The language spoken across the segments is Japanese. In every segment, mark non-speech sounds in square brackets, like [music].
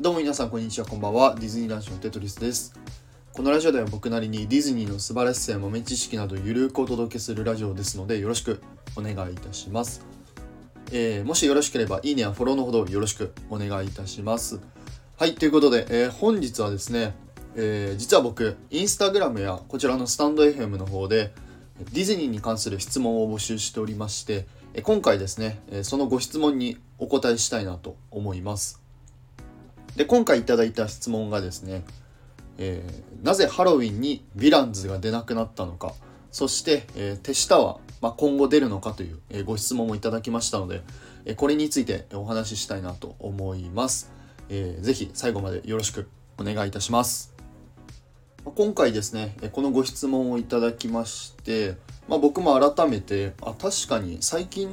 どうも皆さんこんにちはこんばんは。ディズニー男子のテトリスです。このラジオでは僕なりにディズニーの素晴らしさや豆知識などゆるくお届けするラジオですのでよろしくお願いいたします、えー、もしよろしければいいねやフォローのほどよろしくお願いいたします。はいということで、えー、本日はですね、えー、実は僕インスタグラムやこちらのスタンド FM の方でディズニーに関する質問を募集しておりまして今回ですねそのご質問にお答えしたいなと思います。で今回いただいた質問がですね、えー、なぜハロウィンにヴィランズが出なくなったのかそして、えー、手下は、まあ、今後出るのかという、えー、ご質問もいただきましたので、え、これについてお話ししたいなと思います、えー、ぜひ最後までよろしくお願いいたします。今回ですねこのご質問をいただきまして、まあ、僕も改めてあ確かに最近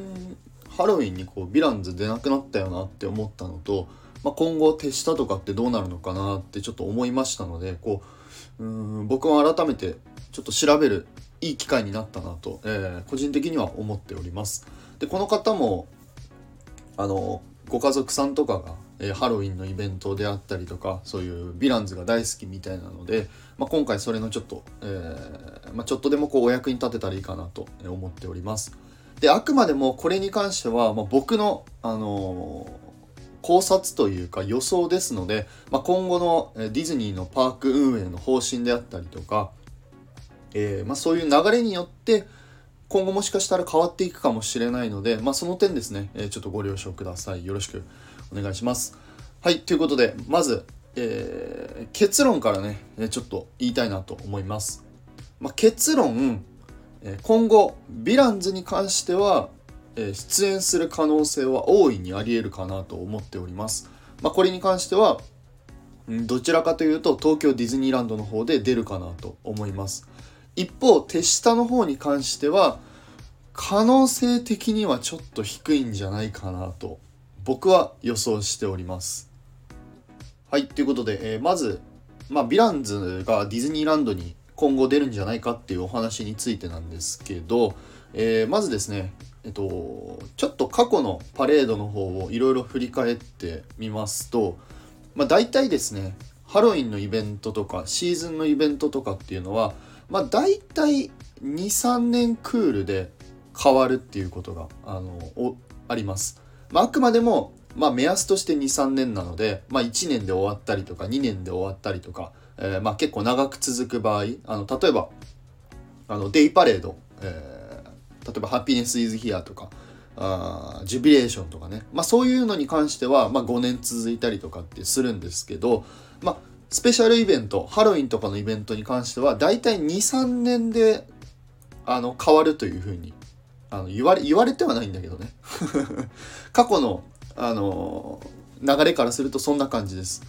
ハロウィンにこうヴィランズ出なくなったよなって思ったのとまあ、今後手下とかってどうなるのかなってちょっと思いましたのでこううん僕は改めてちょっと調べるいい機会になったなと、えー、個人的には思っております。でこの方もあのご家族さんとかが、えー、ハロウィンのイベントであったりとかそういうヴィランズが大好きみたいなので、まあ、今回それのちょっと、えー、まあ、ちょっとでもこうお役に立てたらいいかなと思っております。であくまでもこれに関しては、まあ、僕の、あの考察というか予想ですので、まあ、今後のディズニーのパーク運営の方針であったりとか、えー、まあ、そういう流れによって今後もしかしたら変わっていくかもしれないので、まあ、その点ですね、えー、ちょっとご了承ください。よろしくお願いします。はい、ということで、まず、えー、結論からね、ちょっと言いたいなと思います。まあ、結論、今後、ヴィランズに関しては、え出演する可能性は大いにあり得るかなと思っております。まあ、これに関してはどちらかというと東京ディズニーランドの方で出るかなと思います。一方手下の方に関しては可能性的にはちょっと低いんじゃないかなと僕は予想しております。はい、ということで、えー、まず、まあ、ヴィランズがディズニーランドに今後出るんじゃないかっていうお話についてなんですけど、えー、まずですね、えっと、ちょっと過去のパレードの方をいろいろ振り返ってみますと、まあ、大体ですねハロウィンのイベントとかシーズンのイベントとかっていうのは、まあ、大体23年クールで変わるっていうことがあのあります。まあ、あくまでも、まあ、目安として23年なので、まあ、1年で終わったりとか2年で終わったりとか、えー、まあ、結構長く続く場合あの例えばあのデイパレード、えー例えばハピネス・イズ・ヒアとかあジュビレーションとかね、まあ、そういうのに関しては、まあ、5年続いたりとかってするんですけど、まあ、スペシャルイベントハロウィンとかのイベントに関しては大体23年であの変わるというふうにあの言われ言われてはないんだけどね [laughs] 過去のあの流れからするとそんな感じです。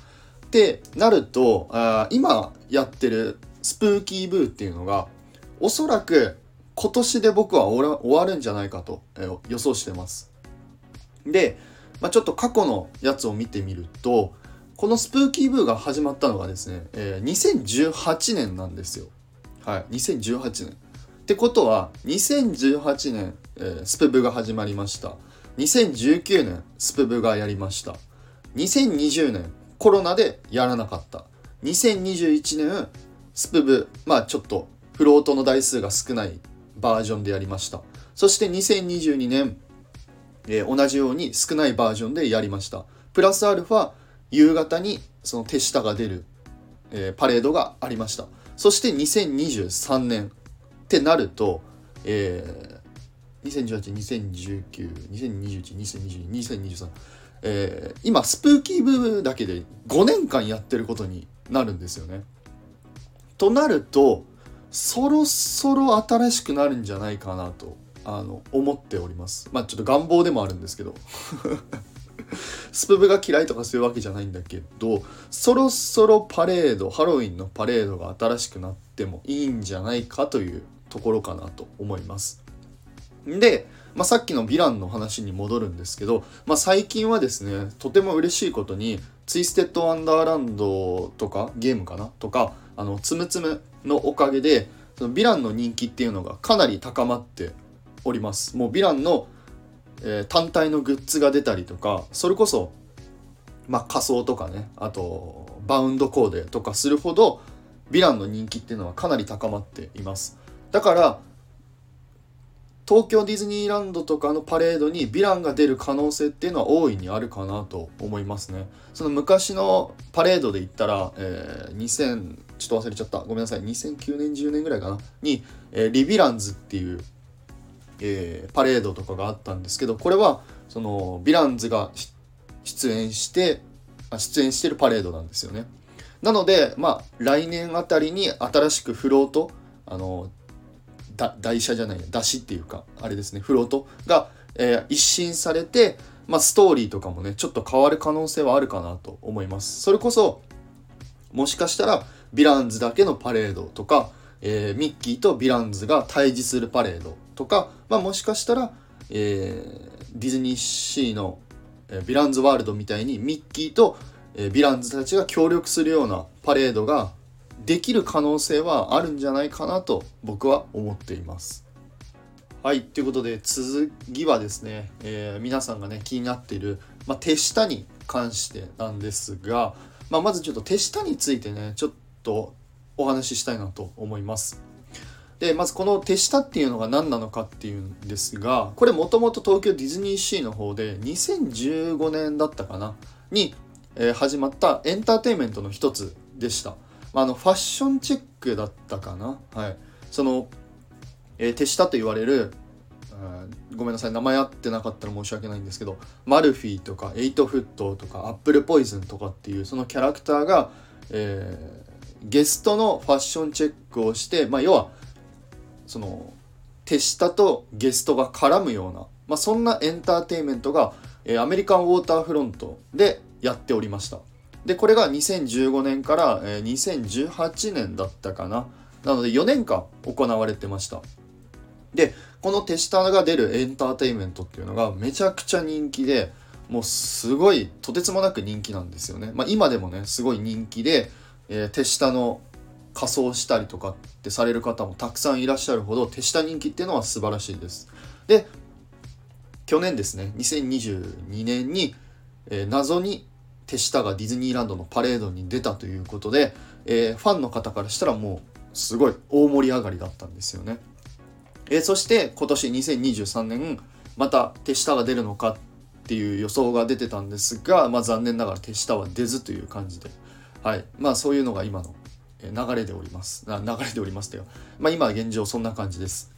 ってなるとあ今やってるスプーキーブーっていうのがおそらく今年で僕は終わるんじゃないかと予想してます。で、まあ、ちょっと過去のやつを見てみると、このスプーキーブーが始まったのがですね、えー、2018年なんですよ。はい、2018年。ってことは、2018年、えー、スプブが始まりました。2019年、スプブがやりました。2020年、コロナでやらなかった。2021年、スプブ、まあちょっとフロートの台数が少ないバージョンでやりました。そして2022年、えー、同じように少ないバージョンでやりました。プラスアルファ夕方にその手下が出る、えー、パレードがありました。そして2023年ってなると、えー、2018、2019、2021、2022、2023、えー、今スプーキーブーだけで5年間やってることになるんですよね。となるとそろそろ新しくなるんじゃないかなとあの思っております。まあちょっと願望でもあるんですけど。[laughs] スプブが嫌いとかそういうわけじゃないんだけどそろそろパレードハロウィンのパレードが新しくなってもいいんじゃないかというところかなと思います。で、まあ、さっきのヴィランの話に戻るんですけど、まあ、最近はですねとても嬉しいことにツイステッド・ワンダーランドとかゲームかなとかあのつむつむのおかげでそのヴィランの人気っていうのがかなり高まっております。もうヴィランの、えー、単体のグッズが出たりとかそれこそまあ、仮装とかねあとバウンドコーデとかするほどヴィランの人気っていうのはかなり高まっています。だから東京ディズニーランドとかのパレードにヴィランが出る可能性っていうのは大いにあるかなと思いますね。その昔のパレードで言ったら、えー、ちょっと忘れちゃった。ごめんなさい。2009年10年ぐらいかな。に、えー、リヴィランズっていう、えー、パレードとかがあったんですけどこれはそのヴィランズが出演してあ出演してるパレードなんですよね。なのでまあ来年あたりに新しくフロートあの台車じゃない出しっていうかあれですね。フロートが、えー、一新されて、まあ、ストーリーとかもねちょっと変わる可能性はあるかなと思います。それこそもしかしたらヴィランズだけのパレードとか、えー、ミッキーとヴィランズが対峙するパレードとか、まあ、もしかしたら、えー、ディズニーシーの、えー、ヴィランズワールドみたいにミッキーと、えー、ヴィランズたちが協力するようなパレードができる可能性はあるんじゃないかなと僕は思っています。はい、ということで次はですね、えー、皆さんがね気になっている、まあ、手下に関してなんですが、まあ、まずちょっと手下についてねちょっとお話ししたいなと思います。でまずこの手下っていうのが何なのかっていうんですがこれもともと東京ディズニーシーの方で2015年だったかな？に、え、始まったエンターテインメントの一つでした。まあ、のファッションチェックだったかな？はいその、え、手下と言われるごめんなさい名前合ってなかったら申し訳ないんですけどマルフィーとかエイトフットとかアップルポイズンとかっていうそのキャラクターが、えー、ゲストのファッションチェックをして、まあ、要はその手下とゲストが絡むような、まあ、そんなエンターテインメントが、えー、アメリカンウォーターフロントでやっておりました。でこれが2015年から、えー、2018年だったかな。なので4年間行われてました。でこの手下が出るエンターテインメントっていうのがめちゃくちゃ人気でもうすごいとてつもなく人気なんですよね、まあ、今でもねすごい人気で、えー、手下の仮装したりとかってされる方もたくさんいらっしゃるほど手下人気っていうのは素晴らしいですで去年ですね2022年に、えー、謎に手下がディズニーランドのパレードに出たということで、えー、ファンの方からしたらもうすごい大盛り上がりだったんですよね。えー、そして今年2023年また手下が出るのかっていう予想が出てたんですが、まあ、残念ながら手下は出ずという感じで、はい、まあそういうのが今の流れでおります。流れでおりますというまあ今現状そんな感じです。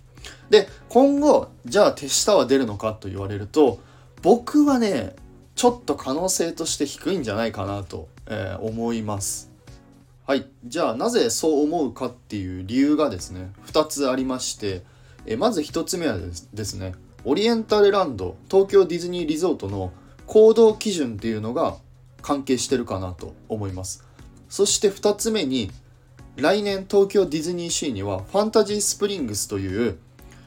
で、今後、じゃあ手下は出るのかと言われると、僕はね、ちょっと可能性として低いんじゃないかなと、えー、思います。はい。じゃあなぜそう思うかっていう理由がですね、2つありまして、えまず1つ目はですね、オリエンタルランド、東京ディズニーリゾートの行動基準っていうのが関係してるかなと思います。そして2つ目に、来年東京ディズニーシーにはファンタジースプリングスという、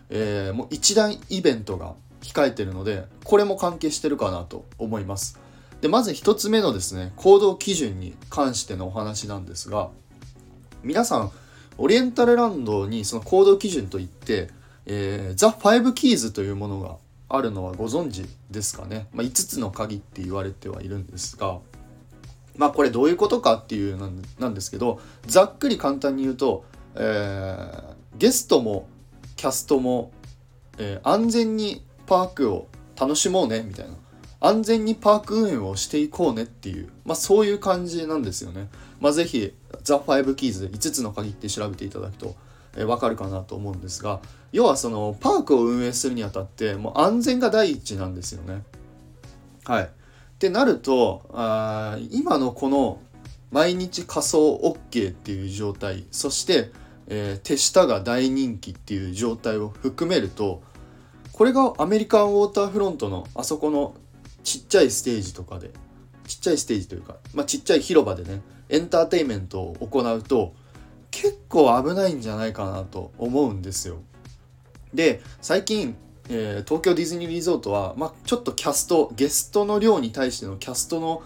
えー、もう一大イベントが控えてるのでこれも関係してるかなと思います。でまず1つ目のですね行動基準に関してのお話なんですが皆さんオリエンタルランドにその行動基準といって、えー、ザ・ファイブ・キーズというものがあるのはご存知ですかね、まあ、5つの鍵って言われてはいるんですがまあこれどういうことかっていうなんですけどざっくり簡単に言うと、えー、ゲストもキャストも、えー、安全にパークを楽しもうねみたいな安全にパーク運営をしていこうねっていう、まあ、そういう感じなんですよね。まあ、ぜひ、ザ・ファイブ・キーズ5つの鍵って調べていただくと、えー、わかるかなと思うんですが、要はそのパークを運営するにあたって、もう安全が第一なんですよね。はい。ってなると、あ今のこの毎日仮装 OK っていう状態、そして、えー、手下が大人気っていう状態を含めると、これがアメリカンウォーターフロントのあそこのちっちゃいステージとかでちっちゃいステージというか、まあ、ちっちゃい広場でねエンターテインメントを行うと結構危ないんじゃないかなと思うんですよ。で最近、えー、東京ディズニーリゾートは、まあ、ちょっとキャストゲストの量に対してのキャストの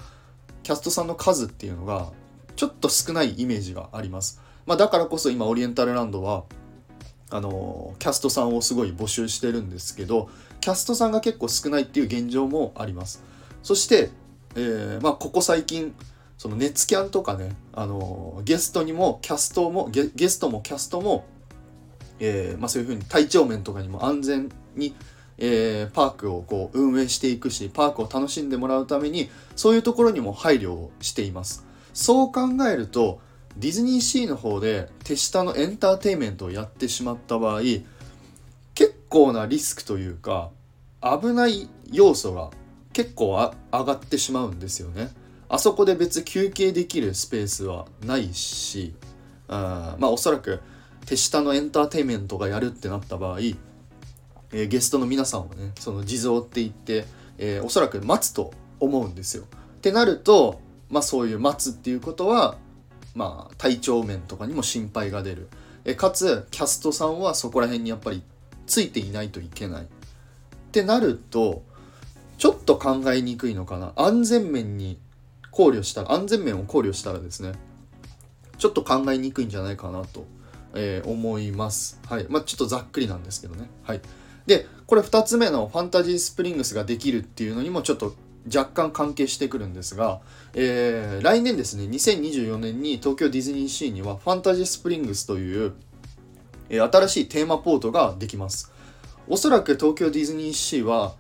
キャストさんの数っていうのがちょっと少ないイメージがあります。まあ、だからこそ今オリエンタルランドはあのキャストさんをすごい募集してるんですけどキャストさんが結構少ないっていう現状もありますそしてえー、まあここ最近その熱キャンとかね、あのゲストにもキャストもゲストもキャストも、えーまあ、そういうふうに体調面とかにも安全に、えー、パークをこう運営していくしパークを楽しんでもらうためにそういうところにも配慮をしていますそう考えるとディズニーシーの方で手下のエンターテインメントをやってしまった場合結構なリスクというか危ない要素が結構あ上がってしまうんですよね。あそこで別休憩できるスペースはないしあまあおそらく手下のエンターテインメントがやるってなった場合、えー、ゲストの皆さんはねその地蔵って言って、えー、おそらく待つと思うんですよ。ってなるとまあそういう待つっていうことはまあ体調面とかにも心配が出る。えかつキャストさんはそこら辺にやっぱりついていないといけない。ってなるとちょっと考えにくいのかな安全面に考慮したら安全面を考慮したらですねちょっと考えにくいんじゃないかなと、えー、思います。はい。まあ、ちょっとざっくりなんですけどね。はい。で、これ2つ目のファンタジースプリングスができるっていうのにもちょっと若干関係してくるんですが、えー、来年ですね、2024年に東京ディズニーシーにはファンタジースプリングスという、えー、新しいテーマポートができます。おそらく東京ディズニーシーは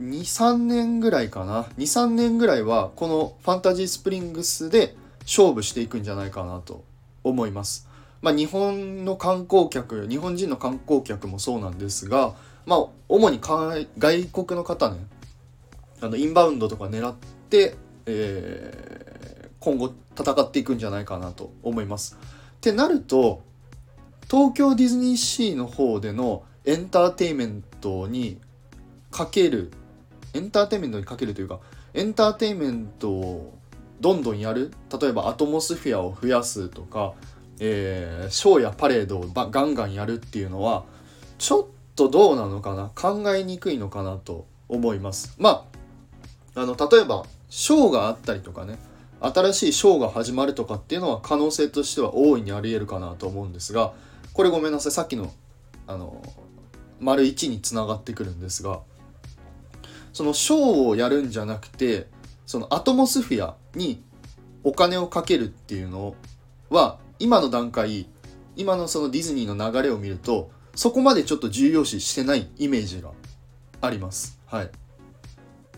23年ぐらいかな？23年ぐらいはこのファンタジースプリングスで勝負していくんじゃないかなと思います。まあ、日本の観光客日本人の観光客もそうなんですが、まあ、主に外国の方ねあのインバウンドとか狙って、えー、今後戦っていくんじゃないかなと思います。ってなると東京ディズニーシーの方でのエンターテインメントにかけるエンターテインメントにかけるというかエンターテインメントをどんどんやる例えばアトモスフィアを増やすとか、えー、ショーやパレードをガンガンやるっていうのはちょっとどうなのかな考えにくいのかなと思います。まああの例えばショーがあったりとかね新しいショーが始まるとかっていうのは可能性としては大いにありえるかなと思うんですがこれごめんなさいさっきのあの丸1につながってくるんですがそのショーをやるんじゃなくてそのアトモスフィアにお金をかけるっていうのは今の段階今のそのディズニーの流れを見るとそこまでちょっと重要視してないイメージがあります。はい。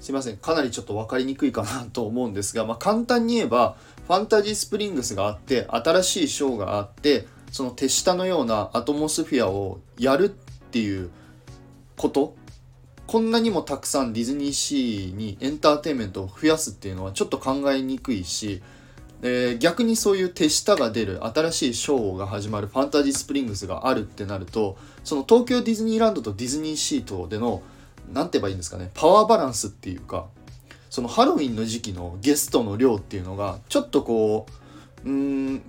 すいません。かなりちょっと分かりにくいかなと思うんですが、まあ、簡単に言えばファンタジースプリングスがあって新しいショーがあってその手下のようなアトモスフィアをやるっていうことこんなにもたくさんディズニーシーにエンターテインメントを増やすっていうのはちょっと考えにくいし、え、逆にそういう手下が出る新しいショーが始まるファンタジースプリングスがあるってなるとその東京ディズニーランドとディズニーシートでの何て言えばいいんですかねパワーバランスっていうかそのハロウィンの時期のゲストの量っていうのがちょっとこううん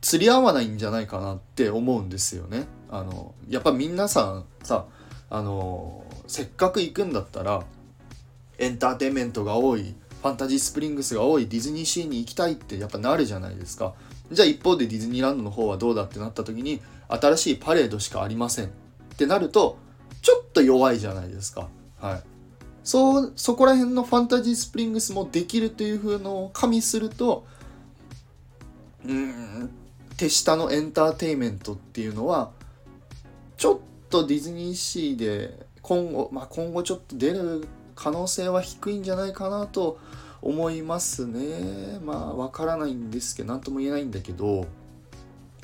釣り合わないんじゃないかなって思うんですよね。あのやっぱ皆さんさあのせっかく行くんだったらエンターテインメントが多いファンタジースプリングスが多いディズニーシーに行きたいってやっぱなるじゃないですか。じゃあ一方でディズニーランドの方はどうだってなった時に新しいパレードしかありませんってなるとちょっと弱いじゃないですか。はい。そうそこら辺のファンタジースプリングスもできるという風のを加味するとうん手下のエンターテインメントっていうのはちょっとディズニーシーで今後、まあ、今後ちょっと出る可能性は低いんじゃないかなと思いますね。まあ、わからないんですけど、何とも言えないんだけど、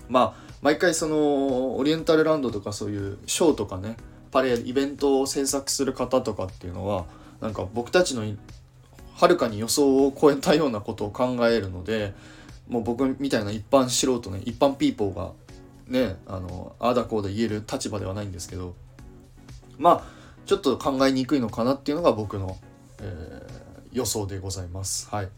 まあ、毎回その、オリエンタルランドとかそういうショーとかね、パレード、イベントを制作する方とかっていうのは、なんか僕たちのはるかに予想を超えたようなことを考えるので、もう僕みたいな一般素人ね、一般ピーポーがねあのああだこうだ言える立場ではないんですけどまあちょっと考えにくいのかなっていうのが僕の、えー、予想でございます。はい。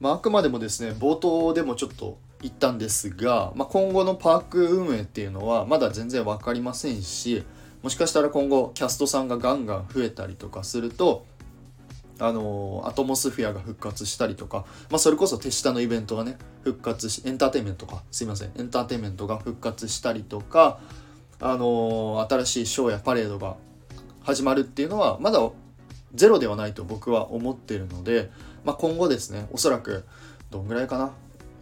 まあ、あくまでもですね冒頭でもちょっと言ったんですが、まあ、今後のパーク運営っていうのはまだ全然分かりませんしもしかしたら今後キャストさんがガンガン増えたりとかするとあのアトモスフィアが復活したりとか、まあ、それこそ手下のイベントがね復活しエンターテインメントか。すいません。エンターテインメントが復活したりとかあの新しいショーやパレードが始まるっていうのはまだゼロではないと僕は思ってるので、まあ、今後ですねおそらくどんぐらいかな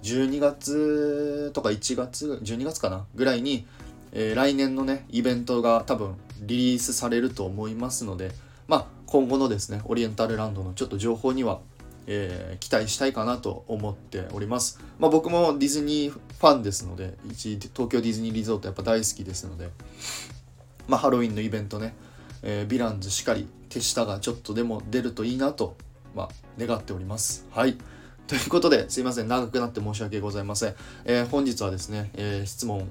？12月とか1月12月かな？ぐらいに、えー、来年のねイベントが多分リリースされると思いますのでまあ今後のですねオリエンタルランドのちょっと情報にはえー、期待したいかなと思っております。まあ、僕もディズニーファンですので、一東京ディズニーリゾートやっぱ大好きですので、まあ、ハロウィンのイベントね、え、ヴィランズしかり手下がちょっとでも出るといいなと、まあ、願っております。はい。ということで、すいません。長くなって申し訳ございません。えー、本日はですね、えー、質問、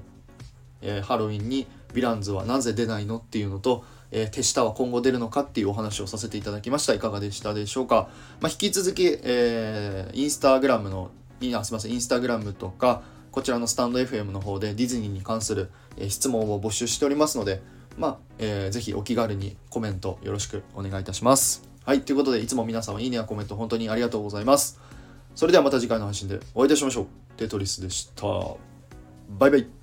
えハロウィンにヴィランズはなぜ出ないのっていうのと、え手下は今後出るのかっていうお話をさせていただきました。いかがでしたでしょうか。まあ、引き続き、えインスタグラムの、いあすいません、インスタグラムとか、こちらのスタンド FM の方でディズニーに関する、質問を募集しておりますので、まあ、えー、ぜひお気軽にコメントよろしくお願いいたします。はい、ということで、いつも皆様いいねやコメント本当にありがとうございます。それではまた次回の配信でお会いいたしましょう。テトリスでした。バイバイ。